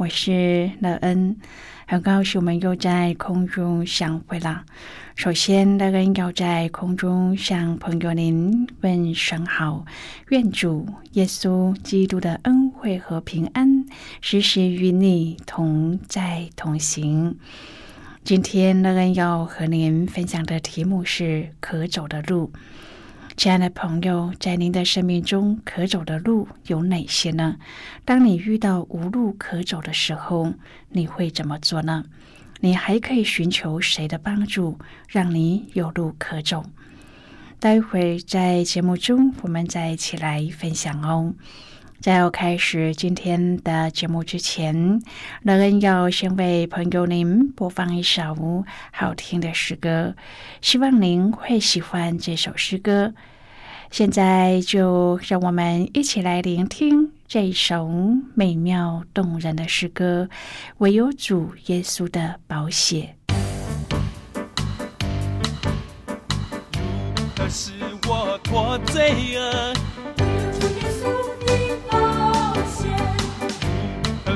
我是乐恩。很高兴我们又在空中相会了。首先，乐恩要在空中向朋友您问声好，愿主耶稣基督的恩惠和平安时时与你同在同行。今天，乐恩要和您分享的题目是可走的路。亲爱的朋友，在您的生命中，可走的路有哪些呢？当你遇到无路可走的时候，你会怎么做呢？你还可以寻求谁的帮助，让你有路可走？待会在节目中，我们再一起来分享哦。在要开始今天的节目之前，乐恩要先为朋友您播放一首好听的诗歌，希望您会喜欢这首诗歌。现在就让我们一起来聆听这首美妙动人的诗歌《唯有主耶稣的宝血》。可是我脱罪恶。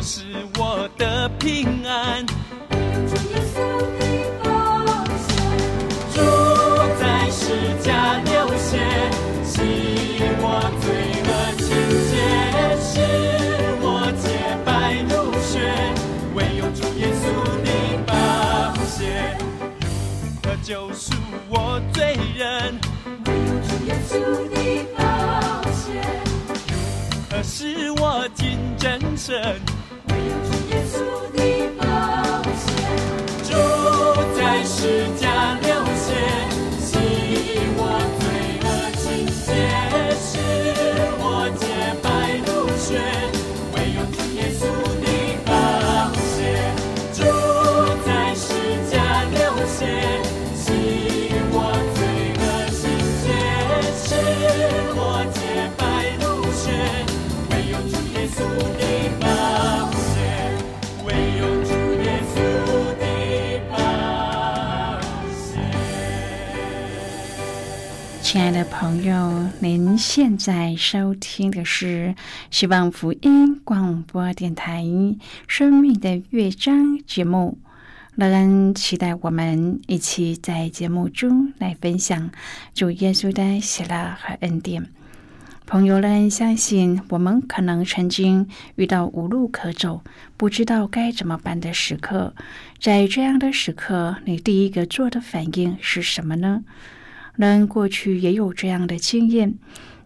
是我的平安。主在世家流血，洗我罪恶清洁，使我洁白如雪。唯有主耶稣的宝血，可救赎我罪人。唯有主耶稣的宝血，可使我尽真神。朋友，您现在收听的是希望福音广播电台《生命的乐章》节目。乐恩期待我们一起在节目中来分享主耶稣的喜乐和恩典。朋友们，相信我们可能曾经遇到无路可走、不知道该怎么办的时刻。在这样的时刻，你第一个做的反应是什么呢？人过去也有这样的经验，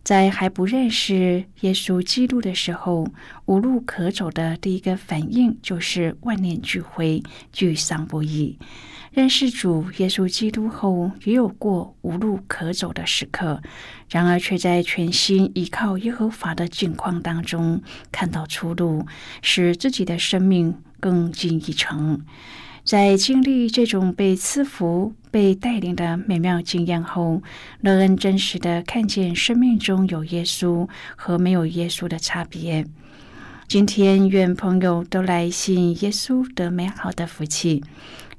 在还不认识耶稣基督的时候，无路可走的第一个反应就是万念俱灰、沮丧不已。认识主耶稣基督后，也有过无路可走的时刻，然而却在全心依靠耶和华的境况当中看到出路，使自己的生命更进一层。在经历这种被赐福、被带领的美妙经验后，乐恩真实的看见生命中有耶稣和没有耶稣的差别。今天，愿朋友都来信耶稣得美好的福气。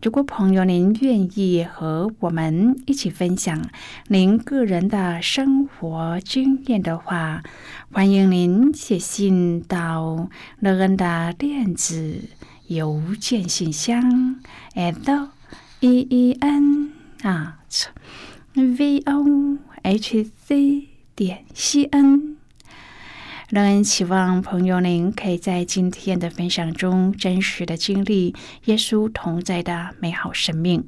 如果朋友您愿意和我们一起分享您个人的生活经验的话，欢迎您写信到乐恩的电子。邮件信箱：at e e n at v o h c 点 c n。让人期望朋友您可以在今天的分享中真实的经历耶稣同在的美好生命。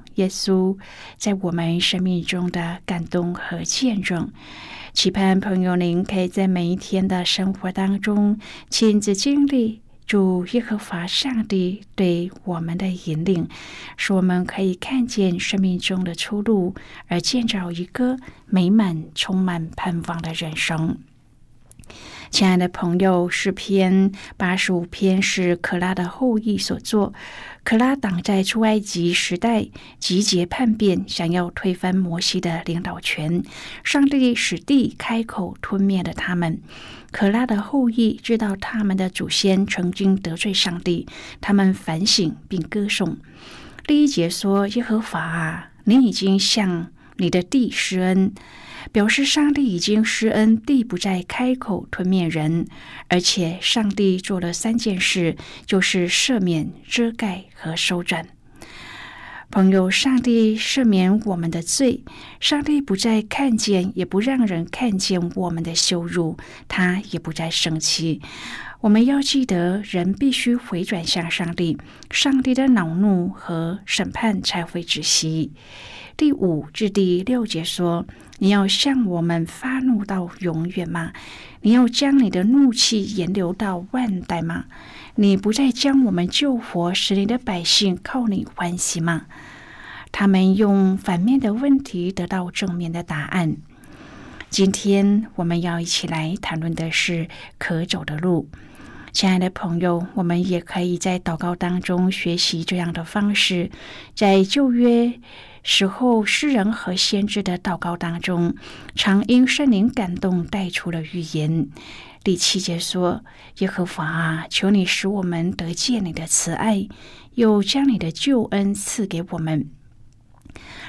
耶稣在我们生命中的感动和见证。期盼朋友您可以在每一天的生活当中亲自经历。主耶和华上帝对我们的引领，使我们可以看见生命中的出路，而建造一个美满、充满盼望的人生。亲爱的朋友，诗篇八十五篇是可拉的后裔所作。可拉党在出埃及时代集结叛变，想要推翻摩西的领导权。上帝使地开口吞灭了他们。可拉的后裔知道他们的祖先曾经得罪上帝，他们反省并歌颂。第一节说：“耶和华啊，你已经向你的地施恩。”表示上帝已经施恩，地不再开口吞灭人，而且上帝做了三件事，就是赦免、遮盖和收整。朋友，上帝赦免我们的罪，上帝不再看见，也不让人看见我们的羞辱，他也不再生气。我们要记得，人必须回转向上帝，上帝的恼怒和审判才会止息。第五至第六节说。你要向我们发怒到永远吗？你要将你的怒气延留到万代吗？你不再将我们救活，使你的百姓靠你欢喜吗？他们用反面的问题得到正面的答案。今天我们要一起来谈论的是可走的路。亲爱的朋友，我们也可以在祷告当中学习这样的方式，在旧约。时候，诗人和先知的祷告当中，常因圣灵感动带出了预言。第七节说：“耶和华啊，求你使我们得见你的慈爱，又将你的救恩赐给我们。”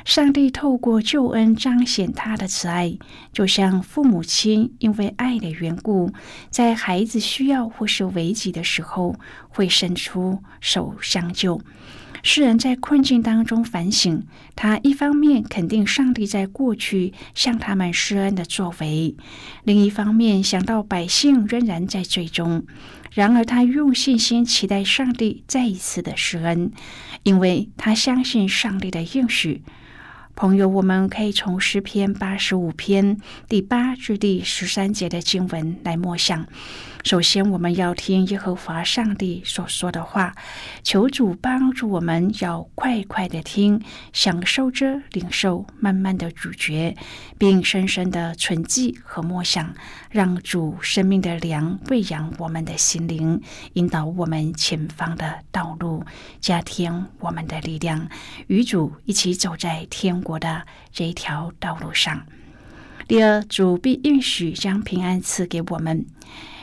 上帝透过救恩彰显他的慈爱，就像父母亲因为爱的缘故，在孩子需要或是危急的时候，会伸出手相救。诗人在困境当中反省，他一方面肯定上帝在过去向他们施恩的作为，另一方面想到百姓仍然在最终。然而，他用信心期待上帝再一次的施恩，因为他相信上帝的应许。朋友，我们可以从诗篇八十五篇第八至第十三节的经文来默想。首先，我们要听耶和华上帝所说的话，求主帮助我们，要快快的听，享受着领受，慢慢的咀嚼，并深深的存记和默想，让主生命的粮喂养我们的心灵，引导我们前方的道路，加添我们的力量，与主一起走在天国的这一条道路上。第二，主必应许将平安赐给我们。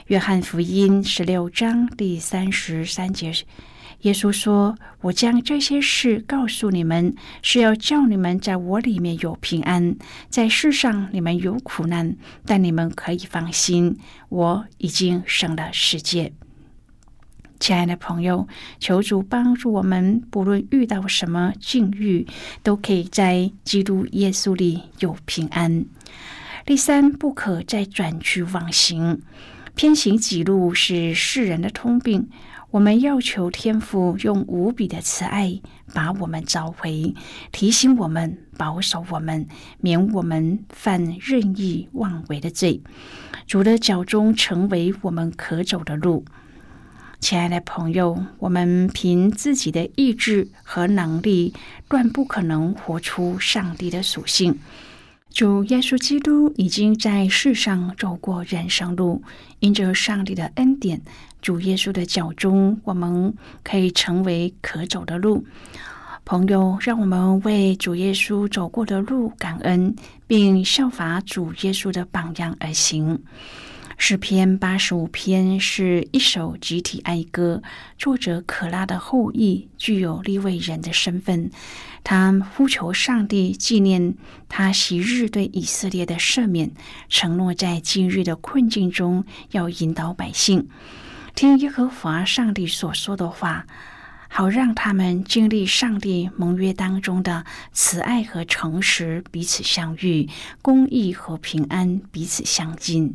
约翰福音十六章第三十三节，耶稣说：“我将这些事告诉你们，是要叫你们在我里面有平安。在世上你们有苦难，但你们可以放心，我已经胜了世界。”亲爱的朋友，求主帮助我们，不论遇到什么境遇，都可以在基督耶稣里有平安。第三，不可再转去妄行。偏行己路是世人的通病。我们要求天父用无比的慈爱把我们召回，提醒我们，保守我们，免我们犯任意妄为的罪。主的脚中成为我们可走的路。亲爱的朋友，我们凭自己的意志和能力，断不可能活出上帝的属性。主耶稣基督已经在世上走过人生路，因着上帝的恩典，主耶稣的脚中，我们可以成为可走的路。朋友，让我们为主耶稣走过的路感恩，并效法主耶稣的榜样而行。诗篇八十五篇是一首集体哀歌，作者可拉的后裔具有立位人的身份，他呼求上帝纪念他昔日对以色列的赦免，承诺在今日的困境中要引导百姓听耶和华上帝所说的话，好让他们经历上帝盟约当中的慈爱和诚实彼此相遇，公义和平安彼此相近。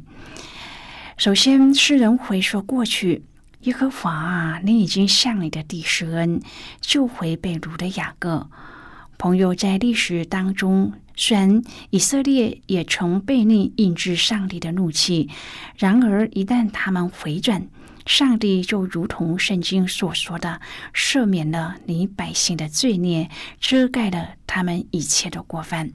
首先，诗人回说过去，耶和华啊，你已经向你的弟施恩，救回被掳的雅各朋友。在历史当中，虽然以色列也曾被逆，引致上帝的怒气，然而一旦他们回转，上帝就如同圣经所说的，赦免了你百姓的罪孽，遮盖了他们一切的过犯。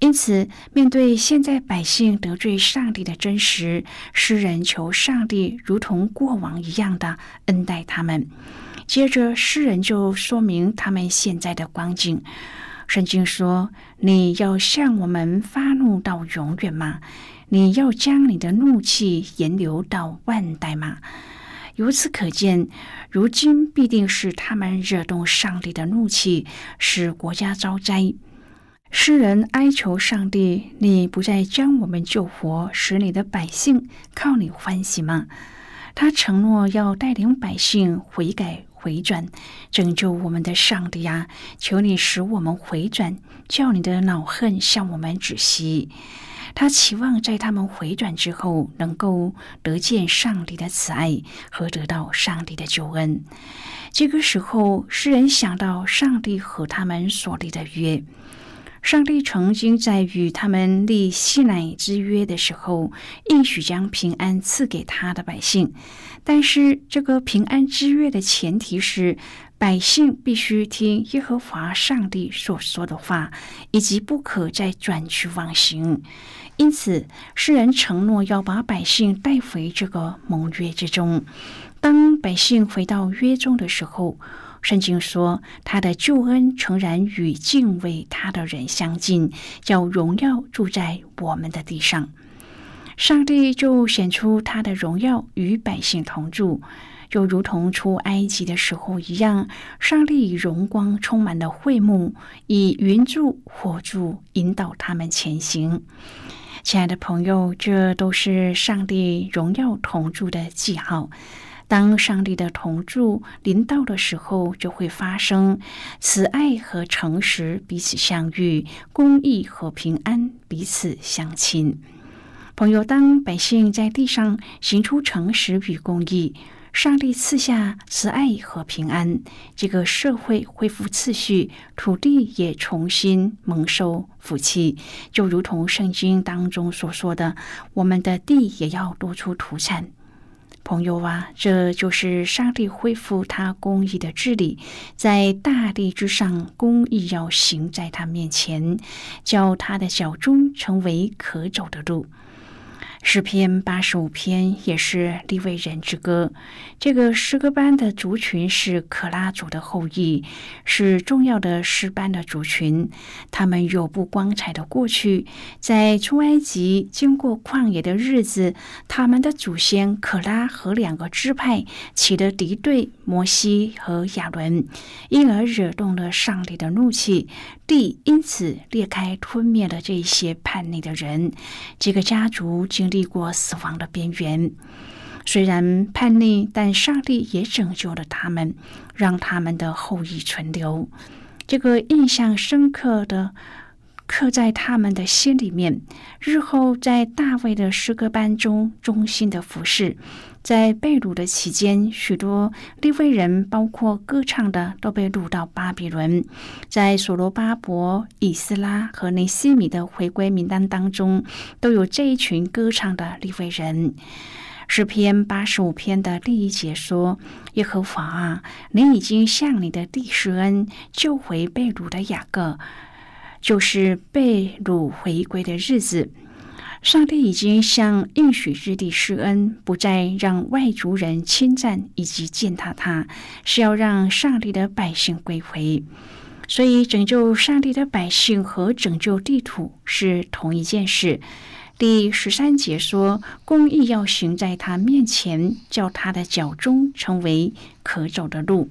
因此，面对现在百姓得罪上帝的真实，诗人求上帝如同过往一样的恩待他们。接着，诗人就说明他们现在的光景。圣经说：“你要向我们发怒到永远吗？你要将你的怒气延留到万代吗？”由此可见，如今必定是他们惹动上帝的怒气，使国家遭灾。诗人哀求上帝：“你不再将我们救活，使你的百姓靠你欢喜吗？”他承诺要带领百姓悔改回转，拯救我们的上帝啊！求你使我们回转，叫你的恼恨向我们止息。他期望在他们回转之后，能够得见上帝的慈爱和得到上帝的救恩。这个时候，诗人想到上帝和他们所立的约。上帝曾经在与他们立西乃之约的时候，应许将平安赐给他的百姓。但是，这个平安之约的前提是，百姓必须听耶和华上帝所说的话，以及不可再转去妄行。因此，诗人承诺要把百姓带回这个盟约之中。当百姓回到约中的时候，圣经说，他的救恩诚然与敬畏他的人相近，叫荣耀住在我们的地上。上帝就显出他的荣耀与百姓同住，就如同出埃及的时候一样。上帝以荣光充满了会幕，以云柱火柱引导他们前行。亲爱的朋友，这都是上帝荣耀同住的记号。当上帝的同住临到的时候，就会发生慈爱和诚实彼此相遇，公义和平安彼此相亲。朋友，当百姓在地上行出诚实与公义，上帝赐下慈爱和平安，这个社会恢复秩序，土地也重新蒙受福气，就如同圣经当中所说的：“我们的地也要多出土产。”朋友啊，这就是上帝恢复他公义的治理，在大地之上，公义要行在他面前，叫他的小中成为可走的路。诗篇八十五篇也是利未人之歌。这个诗歌班的族群是可拉族的后裔，是重要的诗班的族群。他们有不光彩的过去，在出埃及经过旷野的日子，他们的祖先可拉和两个支派起了敌对，摩西和亚伦，因而惹动了上帝的怒气。地因此裂开，吞灭了这些叛逆的人。这个家族经历过死亡的边缘，虽然叛逆，但上帝也拯救了他们，让他们的后裔存留。这个印象深刻的。刻在他们的心里面，日后在大卫的诗歌班中忠心的服侍。在被掳的期间，许多利未人，包括歌唱的，都被掳到巴比伦。在所罗巴伯、以斯拉和尼西米的回归名单当中，都有这一群歌唱的利未人。诗篇八十五篇的第一节说：“耶和华啊，你已经向你的弟施恩，救回被掳的雅各。”就是被掳回归的日子，上帝已经向应许之地施恩，不再让外族人侵占以及践踏他，是要让上帝的百姓归回。所以，拯救上帝的百姓和拯救地土是同一件事。第十三节说，公义要行在他面前，叫他的脚中成为可走的路。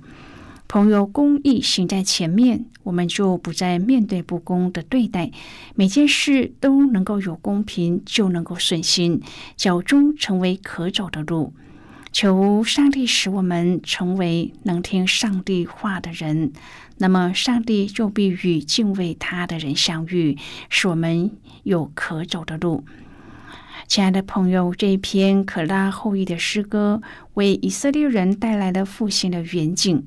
朋友，公义行在前面，我们就不再面对不公的对待，每件事都能够有公平，就能够顺心，脚中成为可走的路。求上帝使我们成为能听上帝话的人，那么上帝就必与敬畏他的人相遇，使我们有可走的路。亲爱的朋友，这一篇可拉后裔的诗歌为以色列人带来了复兴的远景。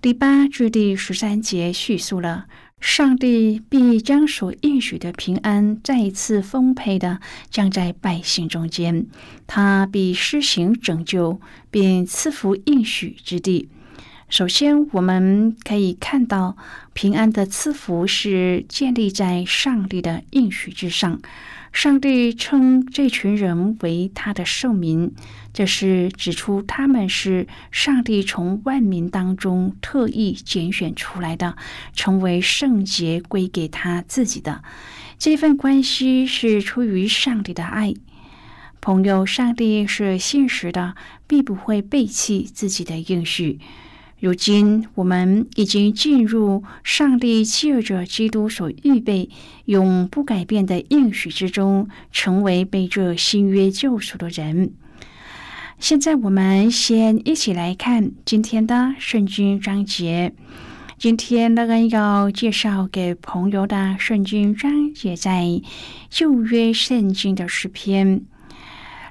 第八至第十三节叙述了上帝必将所应许的平安再一次丰沛的降在百姓中间，他必施行拯救，并赐福应许之地。首先，我们可以看到平安的赐福是建立在上帝的应许之上。上帝称这群人为他的圣民，这是指出他们是上帝从万民当中特意拣选出来的，成为圣洁归给他自己的。这份关系是出于上帝的爱。朋友，上帝是现实的，必不会背弃自己的应许。如今，我们已经进入上帝借着基督所预备、永不改变的应许之中，成为被这新约救赎的人。现在，我们先一起来看今天的圣经章节。今天，乐恩要介绍给朋友的圣经章节，在旧约圣经的诗篇。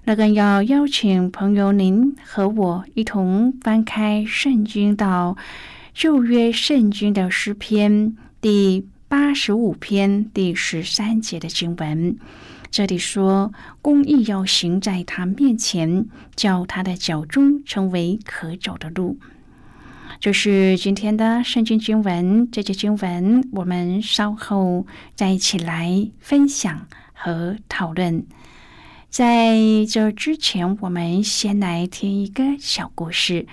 那个要邀请朋友您和我一同翻开圣经到旧约圣经的诗篇第八十五篇第十三节的经文。这里说：“公义要行在他面前，叫他的脚中成为可走的路。”这是今天的圣经经文。这节经文我们稍后再一起来分享和讨论。在这之前，我们先来听一个小故事。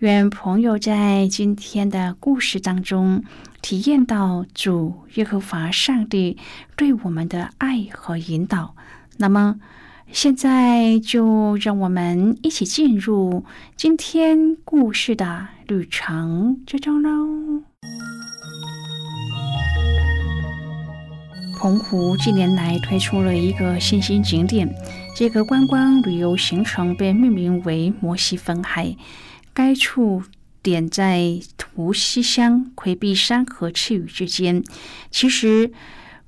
愿朋友在今天的故事当中体验到主耶和华上帝对我们的爱和引导。那么，现在就让我们一起进入今天故事的旅程之中喽。澎湖近年来推出了一个新兴景点，这个观光旅游行程被命名为摩西分海。该处点在湖西乡魁壁山和赤屿之间。其实，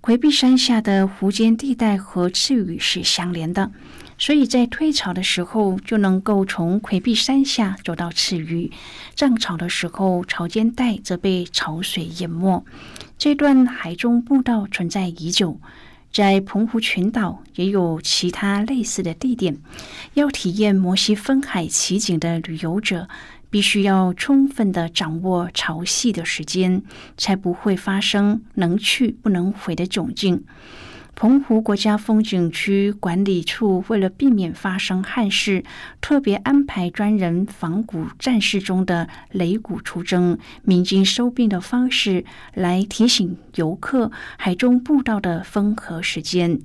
魁壁山下的湖间地带和赤屿是相连的，所以在退潮的时候就能够从魁壁山下走到赤屿；涨潮的时候，潮间带则被潮水淹没。这段海中步道存在已久，在澎湖群岛也有其他类似的地点。要体验摩西分海奇景的旅游者，必须要充分的掌握潮汐的时间，才不会发生能去不能回的窘境。澎湖国家风景区管理处为了避免发生憾事，特别安排专人仿古战事中的擂鼓出征、鸣金收兵的方式来提醒游客海中步道的风和时间。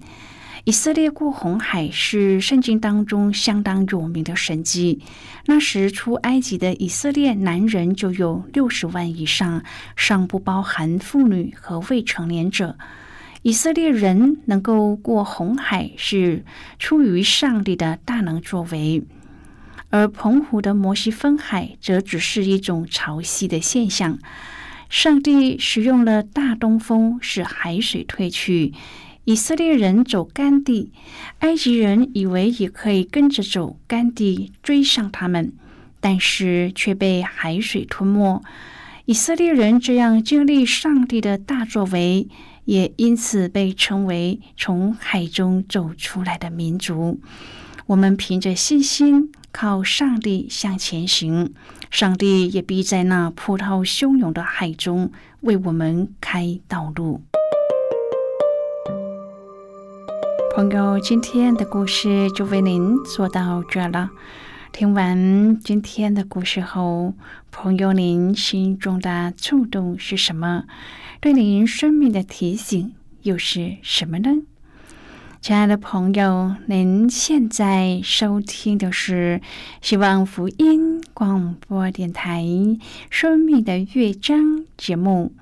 以色列过红海是圣经当中相当有名的神迹。那时出埃及的以色列男人就有六十万以上，尚不包含妇女和未成年者。以色列人能够过红海，是出于上帝的大能作为；而澎湖的摩西分海，则只是一种潮汐的现象。上帝使用了大东风，使海水退去。以色列人走干地，埃及人以为也可以跟着走干地追上他们，但是却被海水吞没。以色列人这样经历上帝的大作为。也因此被称为从海中走出来的民族。我们凭着信心靠上帝向前行，上帝也必在那波涛汹涌的海中为我们开道路。朋友，今天的故事就为您说到这了。听完今天的故事后，朋友，您心中的触动是什么？对您生命的提醒又是什么呢？亲爱的朋友，您现在收听的是希望福音广播电台《生命的乐章》节目。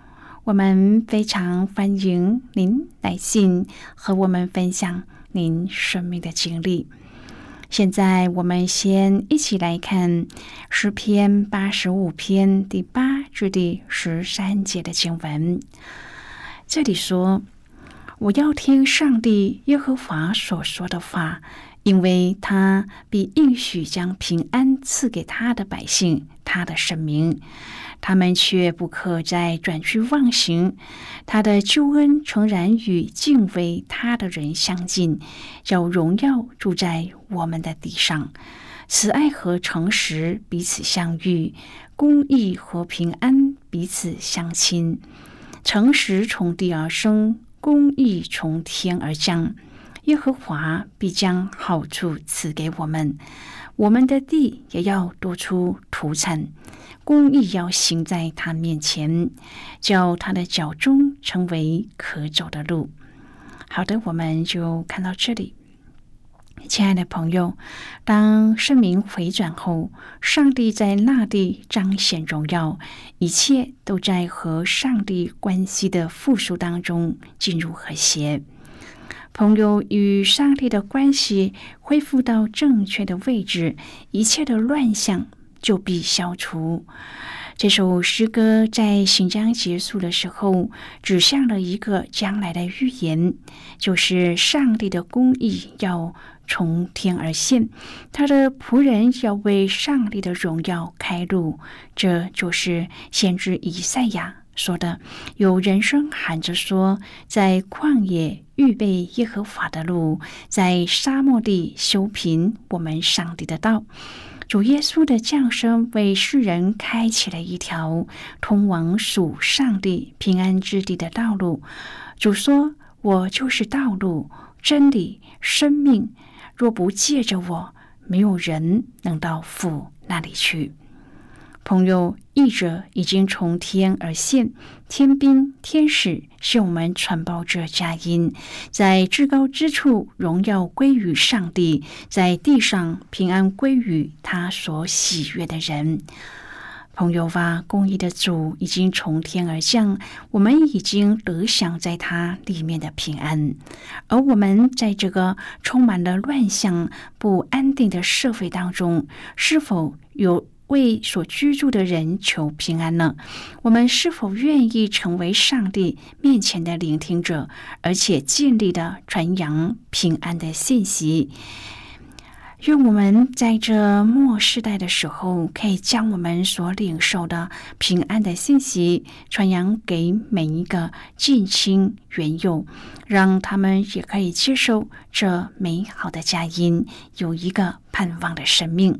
我们非常欢迎您来信和我们分享您生命的经历。现在，我们先一起来看诗篇八十五篇第八至第十三节的经文。这里说。我要听上帝耶和华所说的话，因为他必应许将平安赐给他的百姓，他的神明，他们却不可再转去忘形。他的救恩诚然与敬畏他的人相近，叫荣耀住在我们的地上。慈爱和诚实彼此相遇，公义和平安彼此相亲。诚实从地而生。公义从天而降，耶和华必将好处赐给我们，我们的地也要多出土产。公义要行在他面前，叫他的脚中成为可走的路。好的，我们就看到这里。亲爱的朋友，当圣明回转后，上帝在那地彰显荣耀，一切都在和上帝关系的复苏当中进入和谐。朋友与上帝的关系恢复到正确的位置，一切的乱象就必消除。这首诗歌在行章结束的时候，指向了一个将来的预言，就是上帝的公义要。从天而现，他的仆人要为上帝的荣耀开路。这就是先知以赛亚说的：“有人声喊着说，在旷野预备耶和华的路，在沙漠地修平我们上帝的道。”主耶稣的降生为世人开启了一条通往属上帝平安之地的道路。主说：“我就是道路、真理、生命。”若不借着我，没有人能到父那里去。朋友，译者已经从天而现，天兵天使向我们传报者佳音，在至高之处荣耀归于上帝，在地上平安归于他所喜悦的人。朋友吧，公义的主已经从天而降，我们已经得享在他里面的平安。而我们在这个充满了乱象、不安定的社会当中，是否有为所居住的人求平安呢？我们是否愿意成为上帝面前的聆听者，而且尽力的传扬平安的信息？愿我们在这末世代的时候，可以将我们所领受的平安的信息传扬给每一个近亲缘友，让他们也可以接受这美好的佳音，有一个盼望的生命。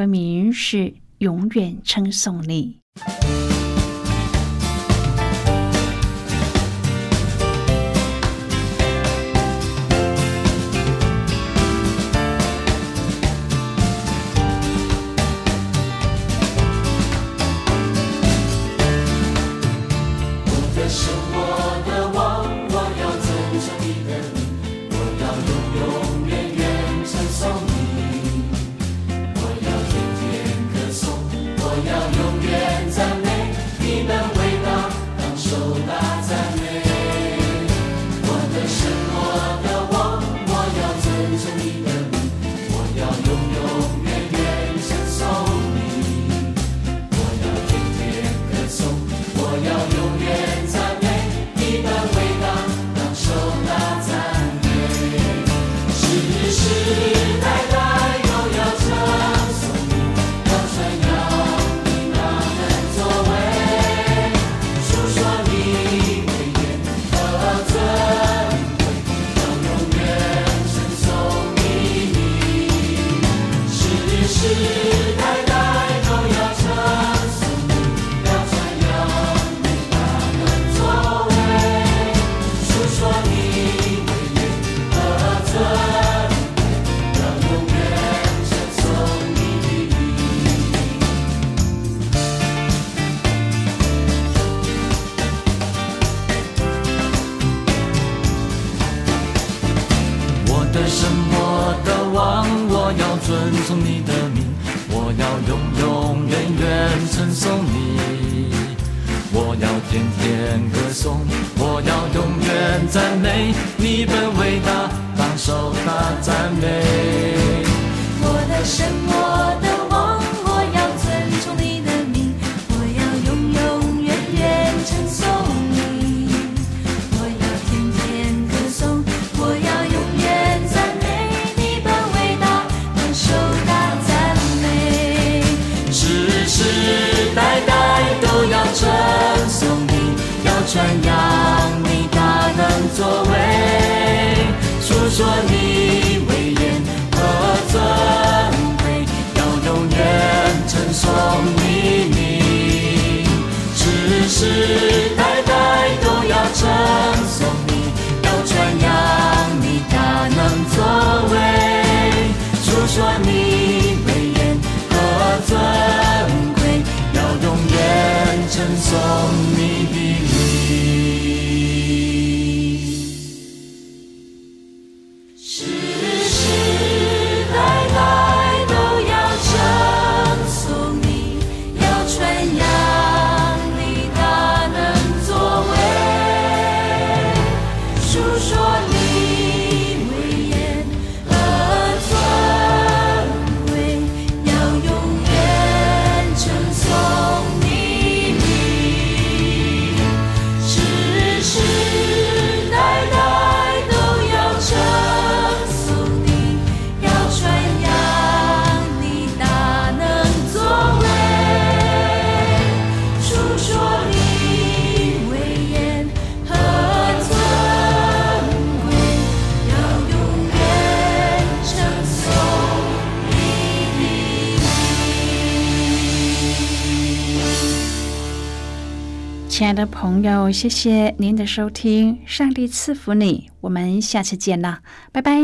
歌名是《永远称颂你》。天天歌颂我要永远赞美你们伟大放手吧赞美。称颂你名，世世代代都要称颂你，要传扬你大能作为，诉说你威严和尊贵，要永远称颂你。亲爱的朋友，谢谢您的收听。上帝赐福你，我们下次见了，拜拜。